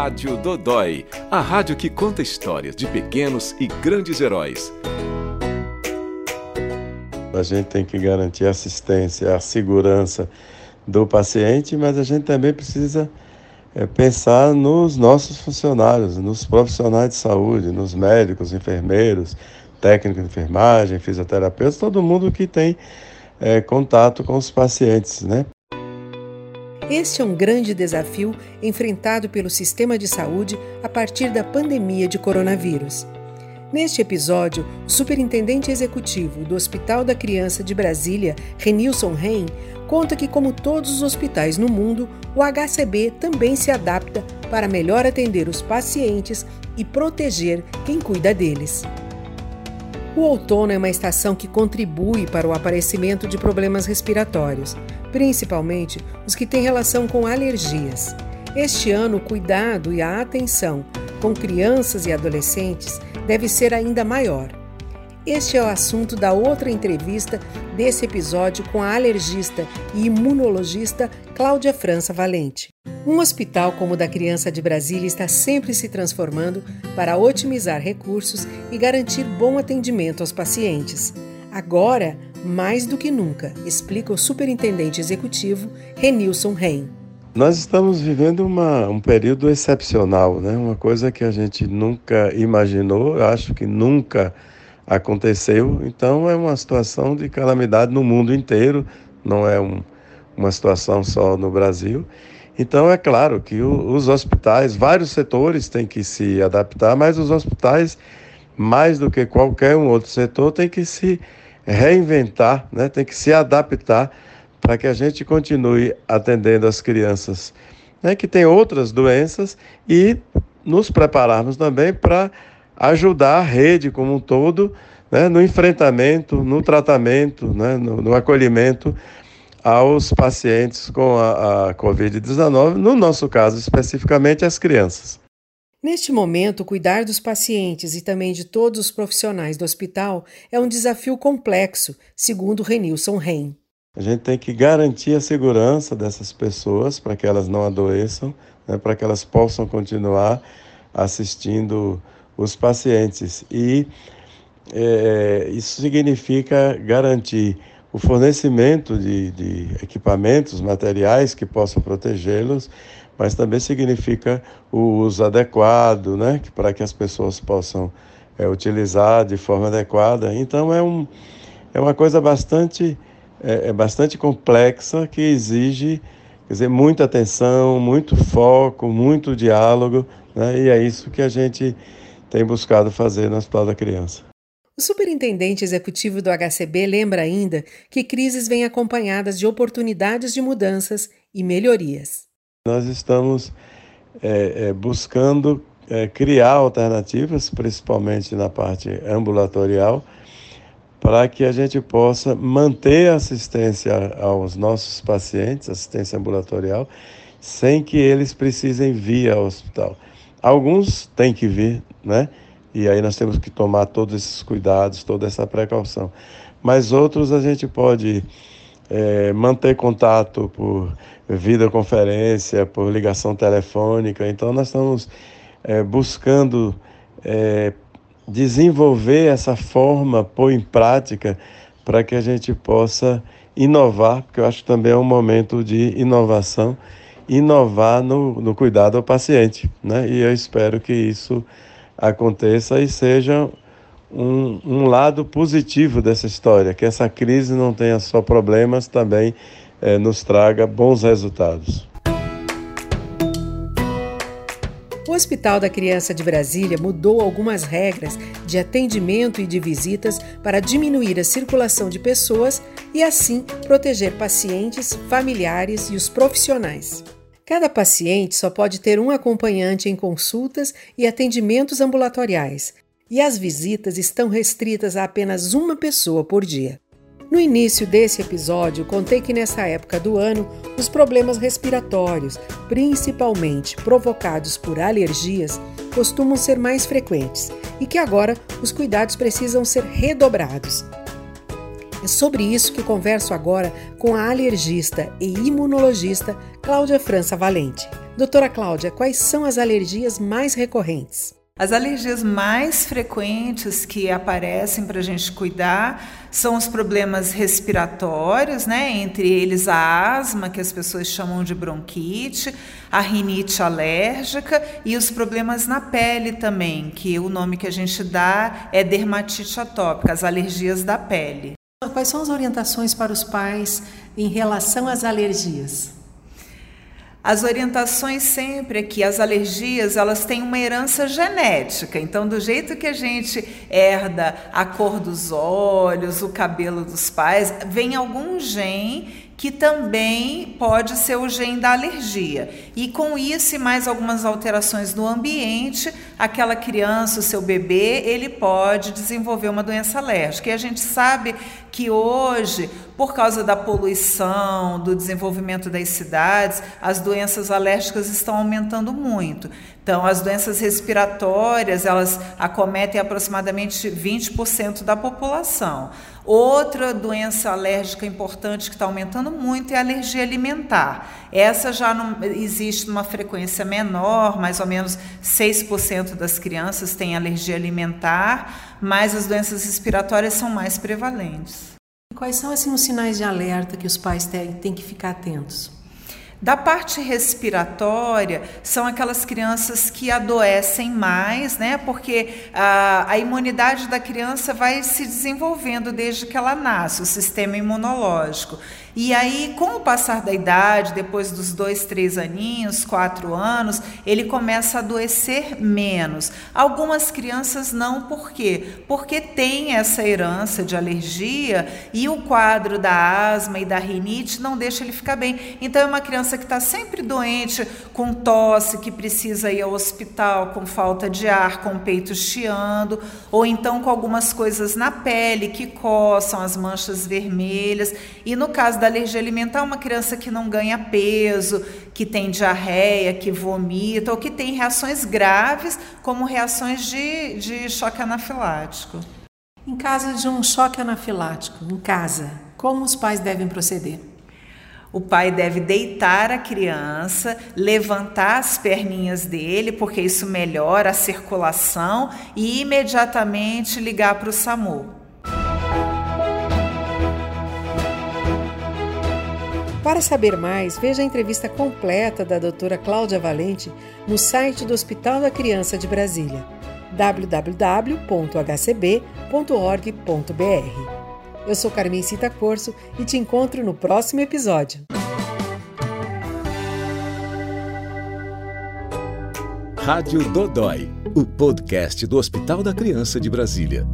Rádio Dodói, a rádio que conta histórias de pequenos e grandes heróis. A gente tem que garantir a assistência, a segurança do paciente, mas a gente também precisa é, pensar nos nossos funcionários, nos profissionais de saúde, nos médicos, enfermeiros, técnicos de enfermagem, fisioterapeutas, todo mundo que tem é, contato com os pacientes, né? Este é um grande desafio enfrentado pelo sistema de saúde a partir da pandemia de coronavírus. Neste episódio, o superintendente executivo do Hospital da Criança de Brasília, Renilson Rein, conta que, como todos os hospitais no mundo, o HCB também se adapta para melhor atender os pacientes e proteger quem cuida deles. O outono é uma estação que contribui para o aparecimento de problemas respiratórios principalmente os que têm relação com alergias. Este ano, o cuidado e a atenção com crianças e adolescentes deve ser ainda maior. Este é o assunto da outra entrevista desse episódio com a alergista e imunologista Cláudia França Valente. Um hospital como o da Criança de Brasília está sempre se transformando para otimizar recursos e garantir bom atendimento aos pacientes. Agora, mais do que nunca, explica o superintendente executivo Renilson Reim. Nós estamos vivendo uma, um período excepcional, né? uma coisa que a gente nunca imaginou, acho que nunca aconteceu. Então, é uma situação de calamidade no mundo inteiro, não é um, uma situação só no Brasil. Então, é claro que o, os hospitais, vários setores têm que se adaptar, mas os hospitais, mais do que qualquer um outro setor, têm que se reinventar, né? tem que se adaptar para que a gente continue atendendo as crianças né? que têm outras doenças e nos prepararmos também para ajudar a rede como um todo né? no enfrentamento, no tratamento, né? no, no acolhimento aos pacientes com a, a Covid-19, no nosso caso especificamente as crianças. Neste momento, cuidar dos pacientes e também de todos os profissionais do hospital é um desafio complexo, segundo Renilson Reim. A gente tem que garantir a segurança dessas pessoas para que elas não adoeçam, né, para que elas possam continuar assistindo os pacientes. E é, isso significa garantir o fornecimento de, de equipamentos, materiais que possam protegê-los, mas também significa o uso adequado, né, para que as pessoas possam é, utilizar de forma adequada. Então é, um, é uma coisa bastante, é, é bastante complexa que exige quer dizer, muita atenção, muito foco, muito diálogo, né, e é isso que a gente tem buscado fazer no Hospital da Criança. O superintendente executivo do HCB lembra ainda que crises vêm acompanhadas de oportunidades de mudanças e melhorias. Nós estamos é, é, buscando é, criar alternativas, principalmente na parte ambulatorial, para que a gente possa manter assistência aos nossos pacientes, assistência ambulatorial, sem que eles precisem vir ao hospital. Alguns têm que vir, né? E aí nós temos que tomar todos esses cuidados, toda essa precaução. Mas outros a gente pode é, manter contato por videoconferência, por ligação telefônica. Então, nós estamos é, buscando é, desenvolver essa forma, pôr em prática, para que a gente possa inovar, porque eu acho que também é um momento de inovação inovar no, no cuidado ao paciente. Né? E eu espero que isso aconteça e seja um, um lado positivo dessa história, que essa crise não tenha só problemas, também é, nos traga bons resultados. O Hospital da Criança de Brasília mudou algumas regras de atendimento e de visitas para diminuir a circulação de pessoas e, assim, proteger pacientes, familiares e os profissionais. Cada paciente só pode ter um acompanhante em consultas e atendimentos ambulatoriais, e as visitas estão restritas a apenas uma pessoa por dia. No início desse episódio, contei que nessa época do ano, os problemas respiratórios, principalmente provocados por alergias, costumam ser mais frequentes e que agora os cuidados precisam ser redobrados. É sobre isso que converso agora com a alergista e imunologista Cláudia França Valente. Doutora Cláudia, quais são as alergias mais recorrentes? As alergias mais frequentes que aparecem para a gente cuidar são os problemas respiratórios, né? entre eles a asma, que as pessoas chamam de bronquite, a rinite alérgica e os problemas na pele também, que o nome que a gente dá é dermatite atópica, as alergias da pele. Quais são as orientações para os pais em relação às alergias? As orientações sempre é que as alergias elas têm uma herança genética. Então, do jeito que a gente herda a cor dos olhos, o cabelo dos pais, vem algum gene que também pode ser o gene da alergia. E com isso e mais algumas alterações no ambiente, aquela criança, o seu bebê, ele pode desenvolver uma doença alérgica. E a gente sabe que hoje, por causa da poluição, do desenvolvimento das cidades, as doenças alérgicas estão aumentando muito. Então, as doenças respiratórias, elas acometem aproximadamente 20% da população. Outra doença alérgica importante que está aumentando muito é a alergia alimentar. Essa já não existe numa frequência menor, mais ou menos 6% das crianças têm alergia alimentar, mas as doenças respiratórias são mais prevalentes. Quais são assim, os sinais de alerta que os pais têm, têm que ficar atentos? Da parte respiratória, são aquelas crianças que adoecem mais, né? Porque a, a, imunidade da criança vai se desenvolvendo desde que ela nasce, o sistema imunológico. E aí, com o passar da idade, depois dos dois, três aninhos, quatro anos, ele começa a adoecer menos. Algumas crianças não, por quê? Porque tem essa herança de alergia e o quadro da asma e da rinite não deixa ele ficar bem. Então, é uma criança que está sempre doente, com tosse, que precisa ir ao hospital, com falta de ar, com o peito chiando, ou então com algumas coisas na pele que coçam, as manchas vermelhas. E no caso da alergia alimentar, uma criança que não ganha peso, que tem diarreia, que vomita, ou que tem reações graves, como reações de, de choque anafilático. Em caso de um choque anafilático, em casa, como os pais devem proceder? O pai deve deitar a criança, levantar as perninhas dele, porque isso melhora a circulação, e imediatamente ligar para o SAMU. Para saber mais, veja a entrevista completa da doutora Cláudia Valente no site do Hospital da Criança de Brasília, www.hcb.org.br. Eu sou Carmen Cita Corso e te encontro no próximo episódio. Rádio Dodói, o podcast do Hospital da Criança de Brasília.